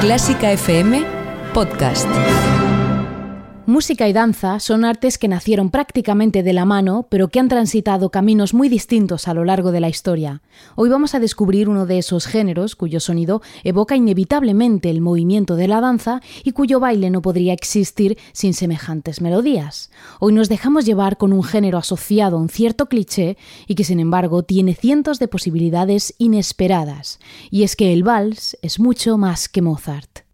Clásica FM Podcast. Música y danza son artes que nacieron prácticamente de la mano, pero que han transitado caminos muy distintos a lo largo de la historia. Hoy vamos a descubrir uno de esos géneros cuyo sonido evoca inevitablemente el movimiento de la danza y cuyo baile no podría existir sin semejantes melodías. Hoy nos dejamos llevar con un género asociado a un cierto cliché y que sin embargo tiene cientos de posibilidades inesperadas. Y es que el vals es mucho más que Mozart.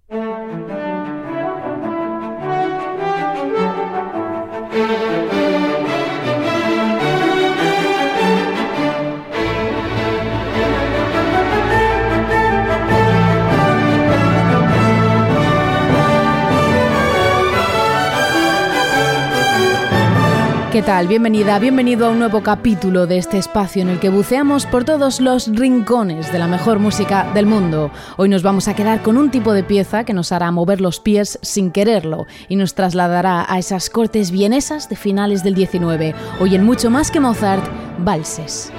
¿Qué tal? Bienvenida, bienvenido a un nuevo capítulo de este espacio en el que buceamos por todos los rincones de la mejor música del mundo. Hoy nos vamos a quedar con un tipo de pieza que nos hará mover los pies sin quererlo y nos trasladará a esas cortes vienesas de finales del 19. Hoy en mucho más que Mozart, valses.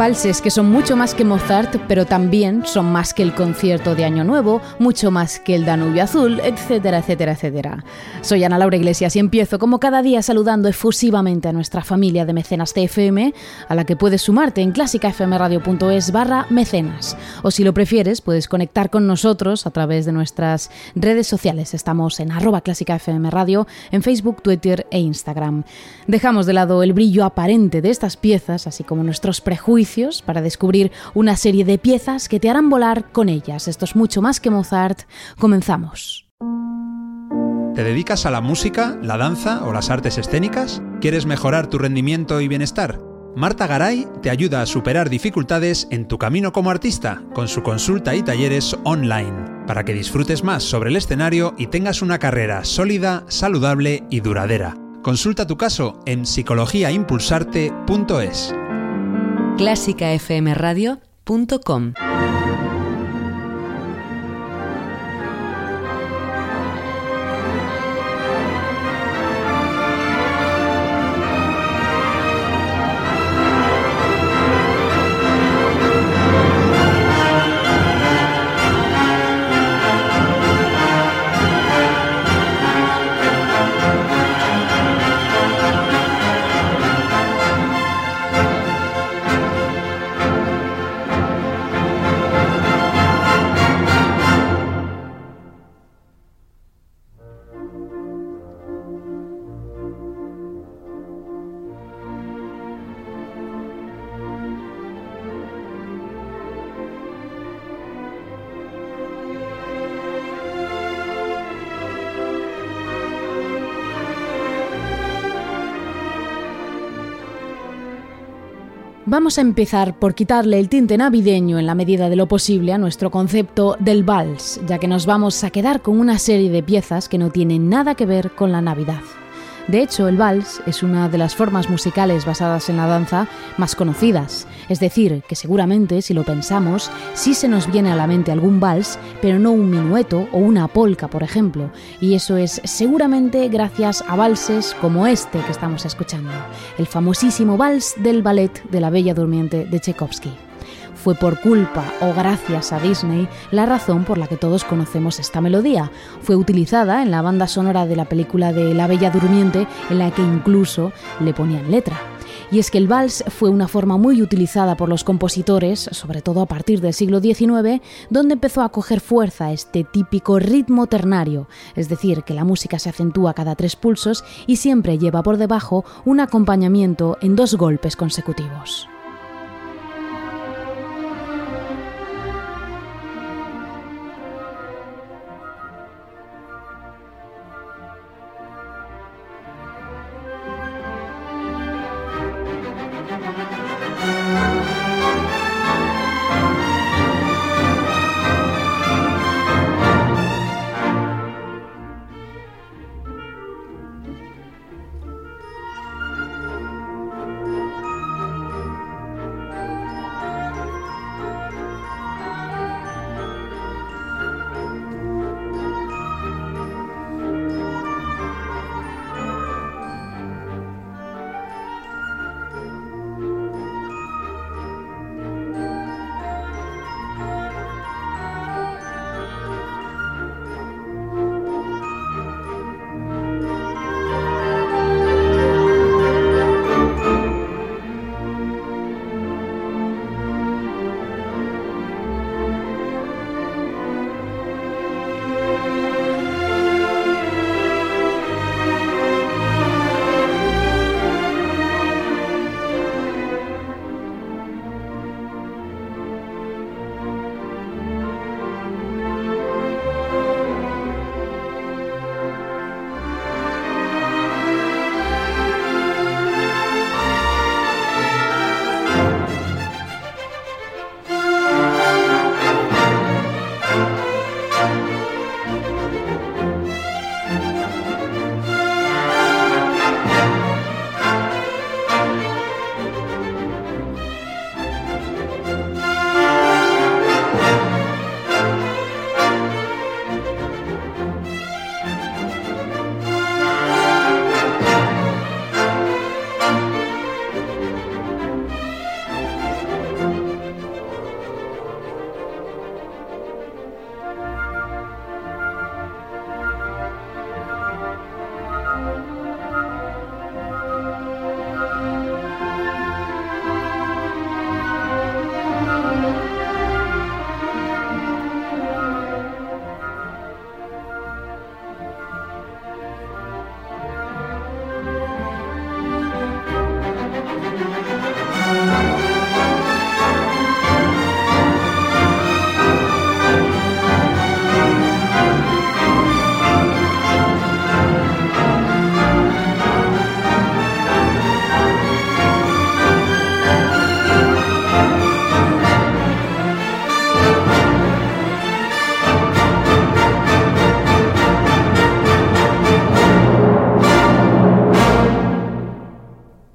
Valses que son mucho más que Mozart, pero también son más que el concierto de Año Nuevo, mucho más que el Danubio Azul, etcétera, etcétera, etcétera. Soy Ana Laura Iglesias y empiezo como cada día saludando efusivamente a nuestra familia de mecenas TFM, a la que puedes sumarte en clásicafmradio.es barra mecenas. O si lo prefieres, puedes conectar con nosotros a través de nuestras redes sociales. Estamos en arroba clásicafmradio, en Facebook, Twitter e Instagram. Dejamos de lado el brillo aparente de estas piezas, así como nuestros prejuicios para descubrir una serie de piezas que te harán volar con ellas. Esto es mucho más que Mozart. Comenzamos. ¿Te dedicas a la música, la danza o las artes escénicas? ¿Quieres mejorar tu rendimiento y bienestar? Marta Garay te ayuda a superar dificultades en tu camino como artista con su consulta y talleres online, para que disfrutes más sobre el escenario y tengas una carrera sólida, saludable y duradera. Consulta tu caso en psicologiaimpulsarte.es clásicafmradio.com Vamos a empezar por quitarle el tinte navideño en la medida de lo posible a nuestro concepto del vals, ya que nos vamos a quedar con una serie de piezas que no tienen nada que ver con la Navidad. De hecho, el vals es una de las formas musicales basadas en la danza más conocidas, es decir, que seguramente, si lo pensamos, sí se nos viene a la mente algún vals, pero no un minueto o una polka, por ejemplo, y eso es seguramente gracias a valses como este que estamos escuchando, el famosísimo vals del ballet de la Bella Durmiente de Tchaikovsky fue por culpa o gracias a Disney la razón por la que todos conocemos esta melodía. Fue utilizada en la banda sonora de la película de La Bella Durmiente, en la que incluso le ponían letra. Y es que el vals fue una forma muy utilizada por los compositores, sobre todo a partir del siglo XIX, donde empezó a coger fuerza este típico ritmo ternario, es decir, que la música se acentúa cada tres pulsos y siempre lleva por debajo un acompañamiento en dos golpes consecutivos.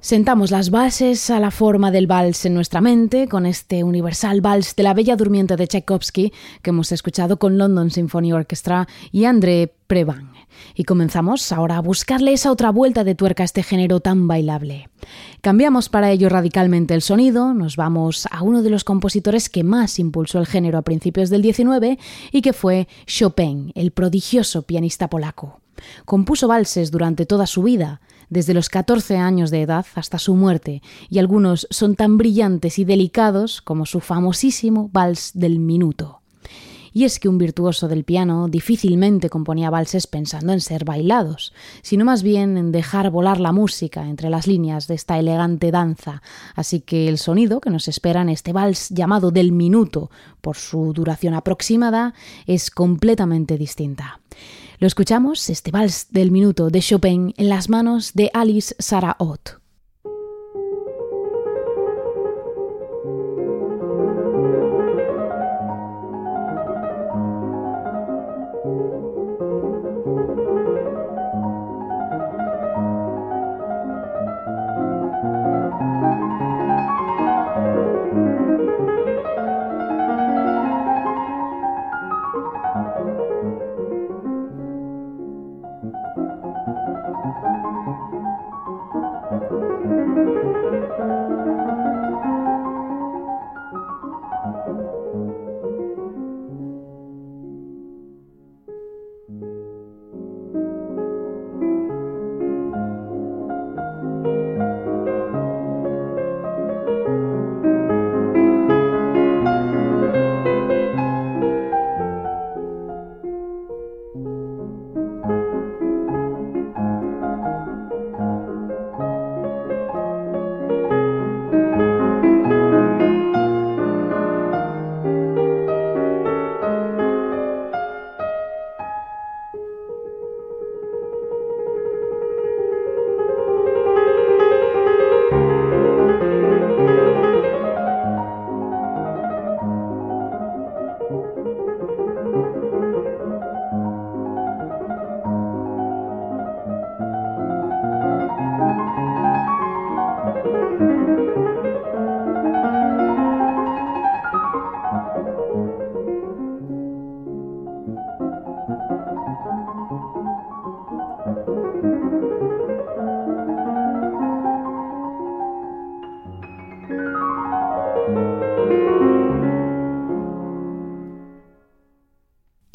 Sentamos las bases a la forma del vals en nuestra mente con este universal vals de la Bella Durmiente de Tchaikovsky que hemos escuchado con London Symphony Orchestra y André Previn. Y comenzamos ahora a buscarle esa otra vuelta de tuerca a este género tan bailable. Cambiamos para ello radicalmente el sonido, nos vamos a uno de los compositores que más impulsó el género a principios del 19 y que fue Chopin, el prodigioso pianista polaco. Compuso valses durante toda su vida, desde los 14 años de edad hasta su muerte, y algunos son tan brillantes y delicados como su famosísimo Vals del Minuto. Y es que un virtuoso del piano difícilmente componía valses pensando en ser bailados, sino más bien en dejar volar la música entre las líneas de esta elegante danza, así que el sonido que nos espera en este vals llamado del minuto, por su duración aproximada, es completamente distinta. Lo escuchamos, este vals del minuto de Chopin, en las manos de Alice Sarah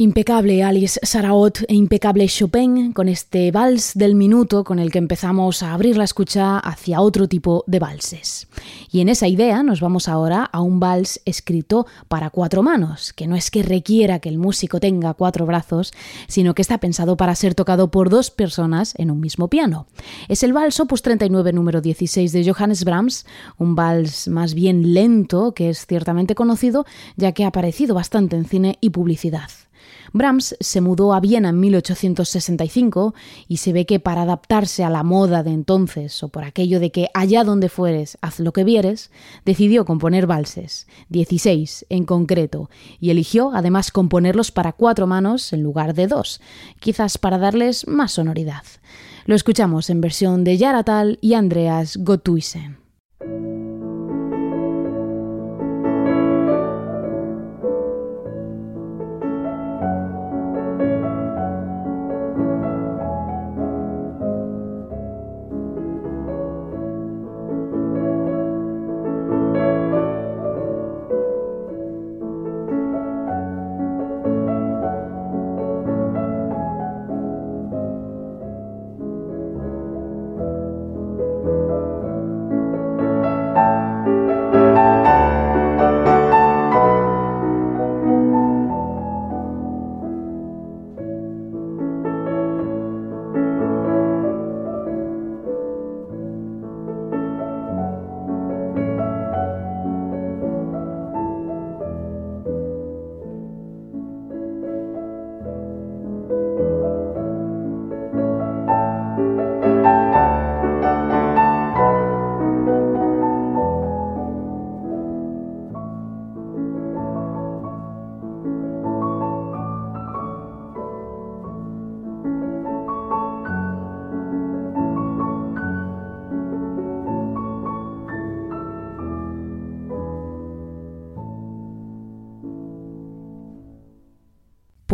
Impecable Alice Saraot e impecable Chopin con este vals del minuto con el que empezamos a abrir la escucha hacia otro tipo de valses. Y en esa idea nos vamos ahora a un vals escrito para cuatro manos, que no es que requiera que el músico tenga cuatro brazos, sino que está pensado para ser tocado por dos personas en un mismo piano. Es el vals opus 39 número 16 de Johannes Brahms, un vals más bien lento que es ciertamente conocido ya que ha aparecido bastante en cine y publicidad. Brahms se mudó a Viena en 1865 y se ve que para adaptarse a la moda de entonces o por aquello de que allá donde fueres haz lo que vieres, decidió componer valses, 16 en concreto, y eligió además componerlos para cuatro manos en lugar de dos, quizás para darles más sonoridad. Lo escuchamos en versión de Yaratal y Andreas Gottuisen.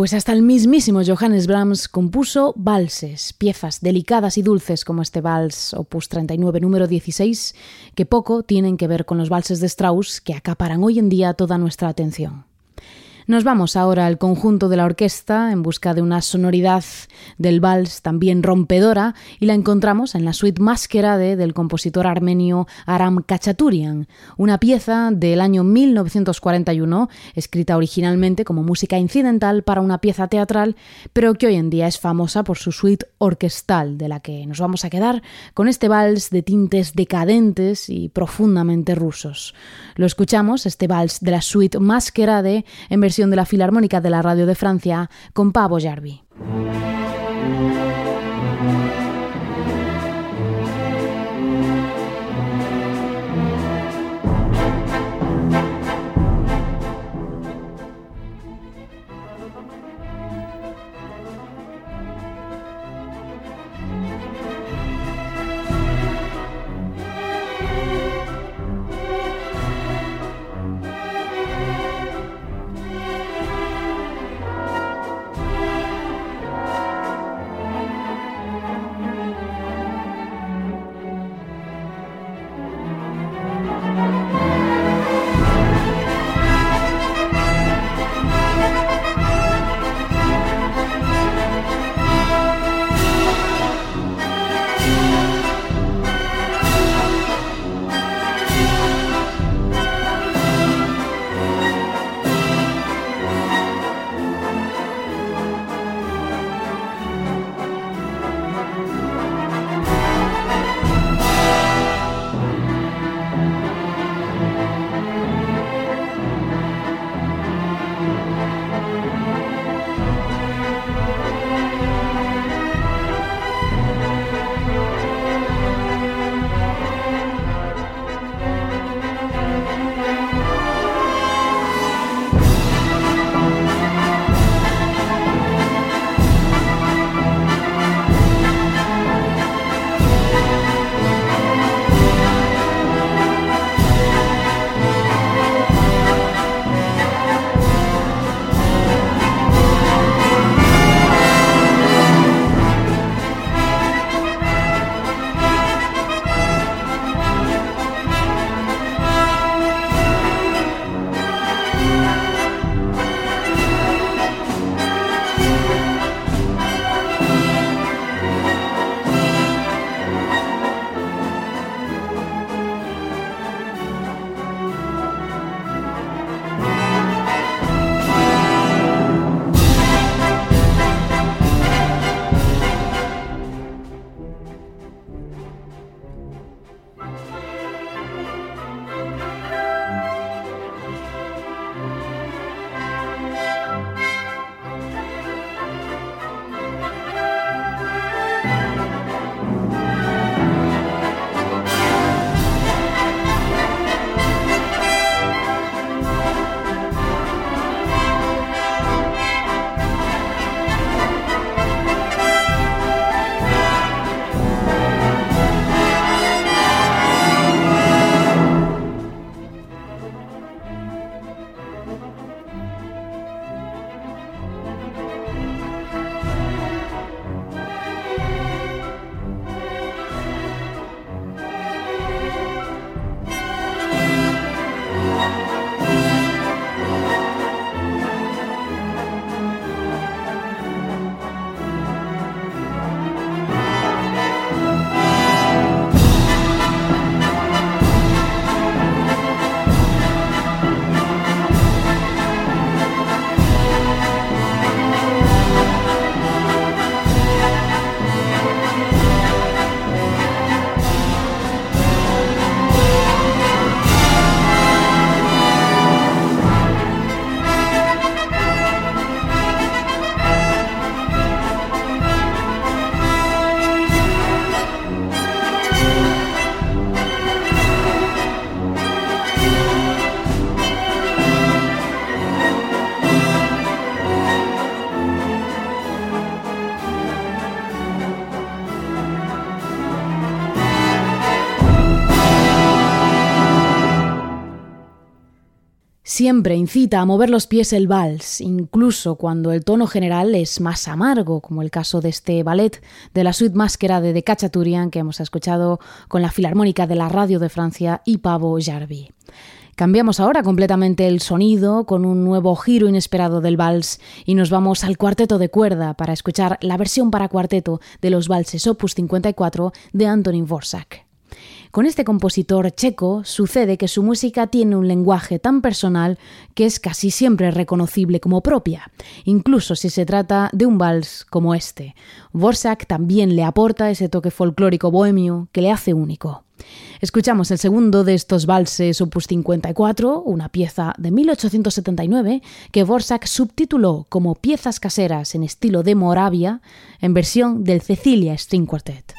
Pues hasta el mismísimo Johannes Brahms compuso valses, piezas delicadas y dulces como este vals opus 39 número 16, que poco tienen que ver con los valses de Strauss que acaparan hoy en día toda nuestra atención. Nos vamos ahora al conjunto de la orquesta en busca de una sonoridad del vals también rompedora y la encontramos en la suite Masquerade del compositor armenio Aram Kachaturian, una pieza del año 1941 escrita originalmente como música incidental para una pieza teatral, pero que hoy en día es famosa por su suite orquestal, de la que nos vamos a quedar con este vals de tintes decadentes y profundamente rusos. Lo escuchamos, este vals de la suite Masquerade en versión de la Filarmónica de la Radio de Francia con Pavo Jarvi. Siempre incita a mover los pies el vals, incluso cuando el tono general es más amargo, como el caso de este ballet de la suite máscara de Cachaturian que hemos escuchado con la Filarmónica de la Radio de Francia y Pavo Jarvi. Cambiamos ahora completamente el sonido con un nuevo giro inesperado del vals y nos vamos al cuarteto de cuerda para escuchar la versión para cuarteto de los valses Opus 54 de Antonin Vorsak. Con este compositor checo sucede que su música tiene un lenguaje tan personal que es casi siempre reconocible como propia, incluso si se trata de un vals como este. Vorsak también le aporta ese toque folclórico bohemio que le hace único. Escuchamos el segundo de estos valses opus 54, una pieza de 1879 que Vorsak subtituló como Piezas caseras en estilo de Moravia en versión del Cecilia String Quartet.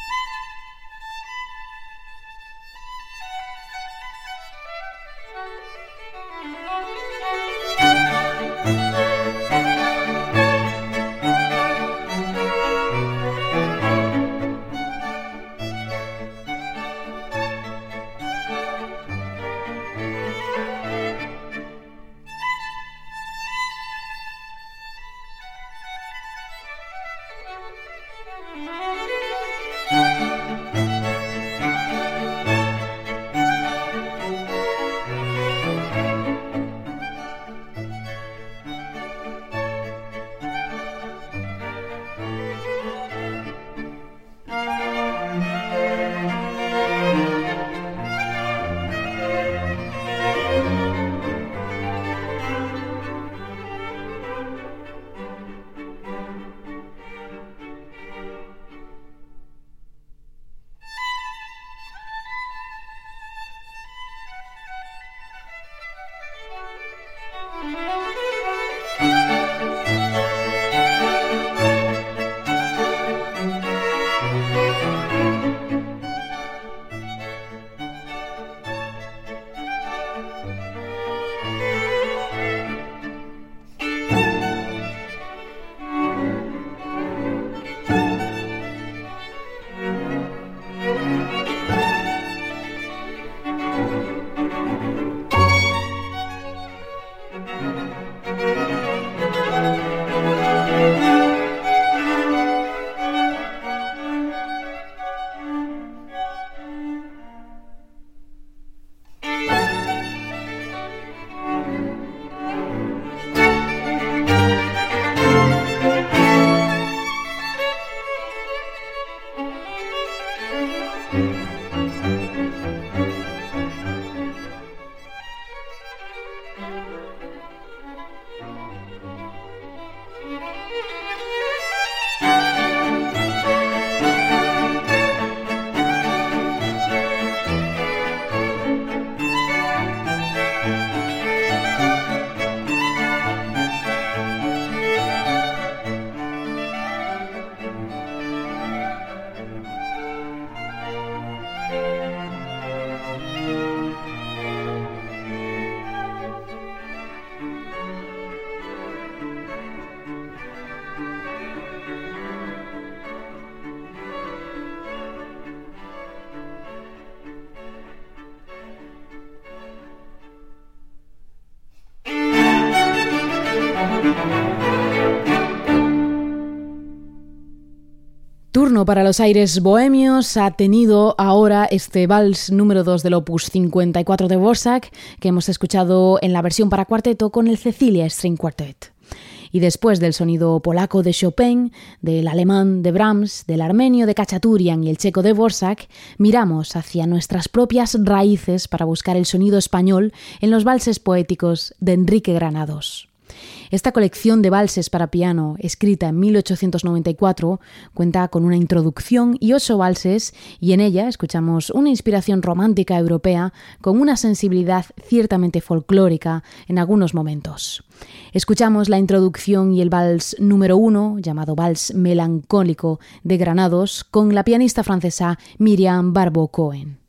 Para los aires bohemios ha tenido ahora este vals número 2 del opus 54 de Borsak que hemos escuchado en la versión para cuarteto con el Cecilia String Quartet. Y después del sonido polaco de Chopin, del alemán de Brahms, del armenio de Kachaturian y el checo de Borsak, miramos hacia nuestras propias raíces para buscar el sonido español en los valses poéticos de Enrique Granados. Esta colección de valses para piano, escrita en 1894, cuenta con una introducción y ocho valses, y en ella escuchamos una inspiración romántica europea con una sensibilidad ciertamente folclórica en algunos momentos. Escuchamos la introducción y el vals número uno, llamado Vals Melancólico de Granados, con la pianista francesa Miriam Barbo Cohen.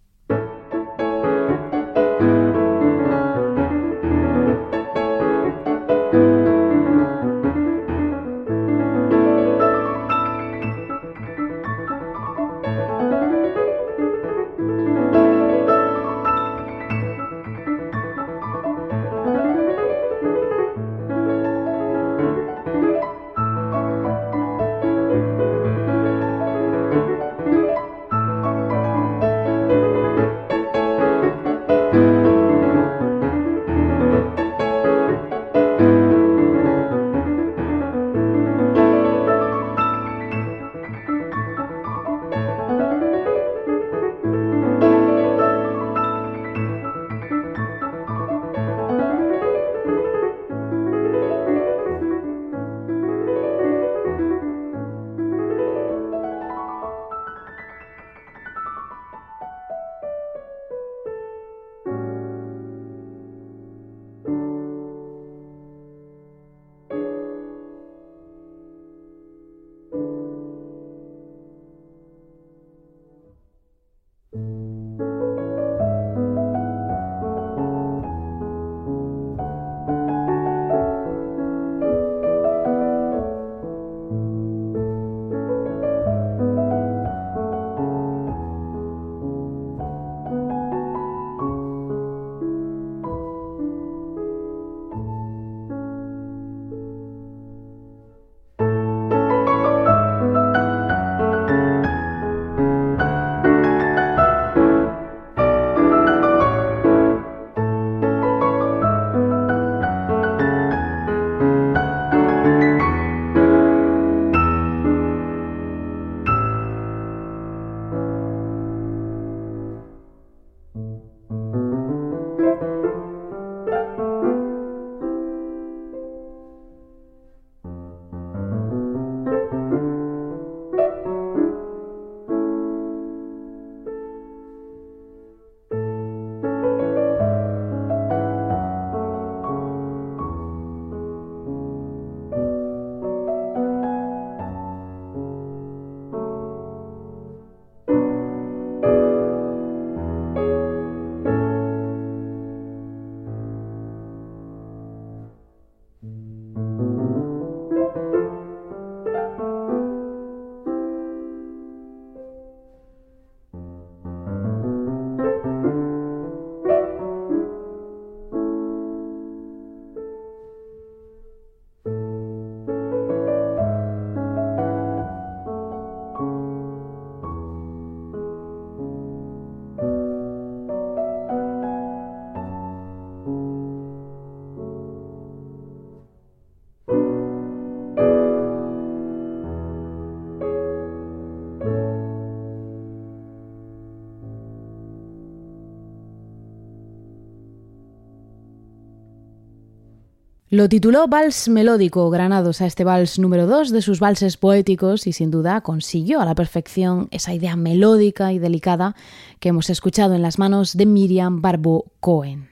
Lo tituló Vals Melódico, granados a este vals número 2 de sus valses poéticos y sin duda consiguió a la perfección esa idea melódica y delicada que hemos escuchado en las manos de Miriam Barbo Cohen.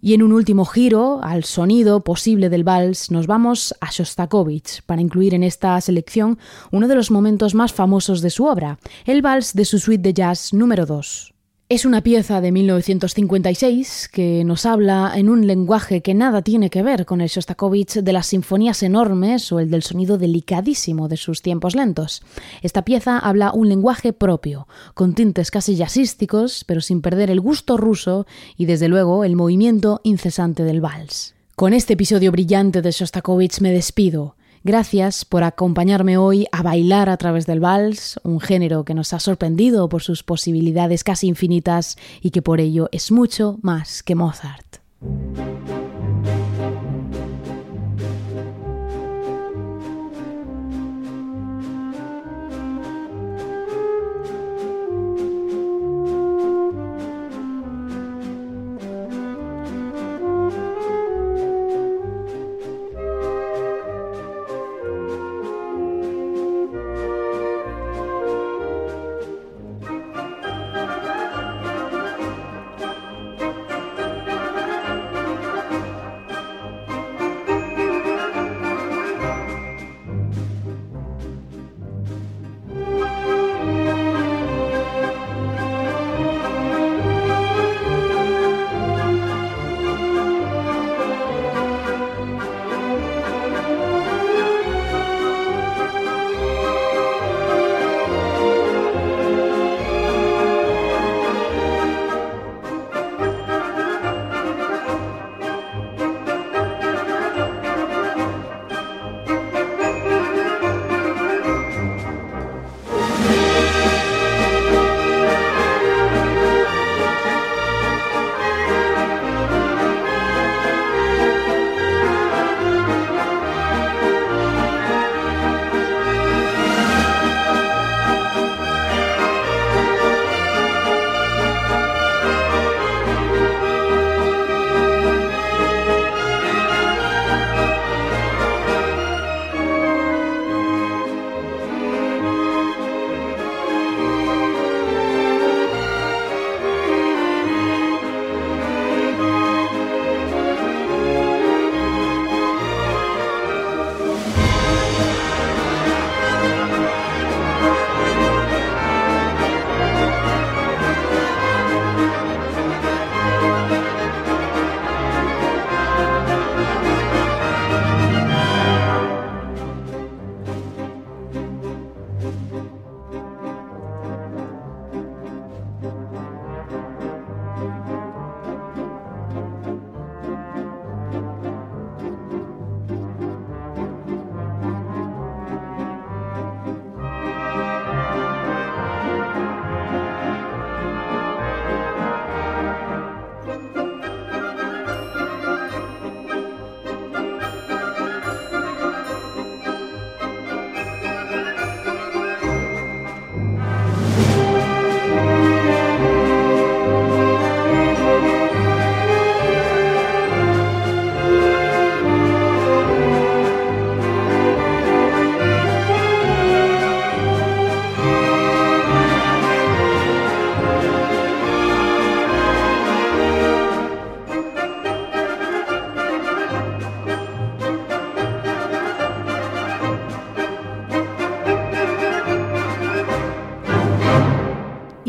Y en un último giro al sonido posible del vals nos vamos a Shostakovich para incluir en esta selección uno de los momentos más famosos de su obra, el vals de su suite de jazz número 2. Es una pieza de 1956 que nos habla en un lenguaje que nada tiene que ver con el Shostakovich de las sinfonías enormes o el del sonido delicadísimo de sus tiempos lentos. Esta pieza habla un lenguaje propio, con tintes casi jazzísticos, pero sin perder el gusto ruso y desde luego el movimiento incesante del vals. Con este episodio brillante de Shostakovich me despido. Gracias por acompañarme hoy a bailar a través del vals, un género que nos ha sorprendido por sus posibilidades casi infinitas y que por ello es mucho más que Mozart.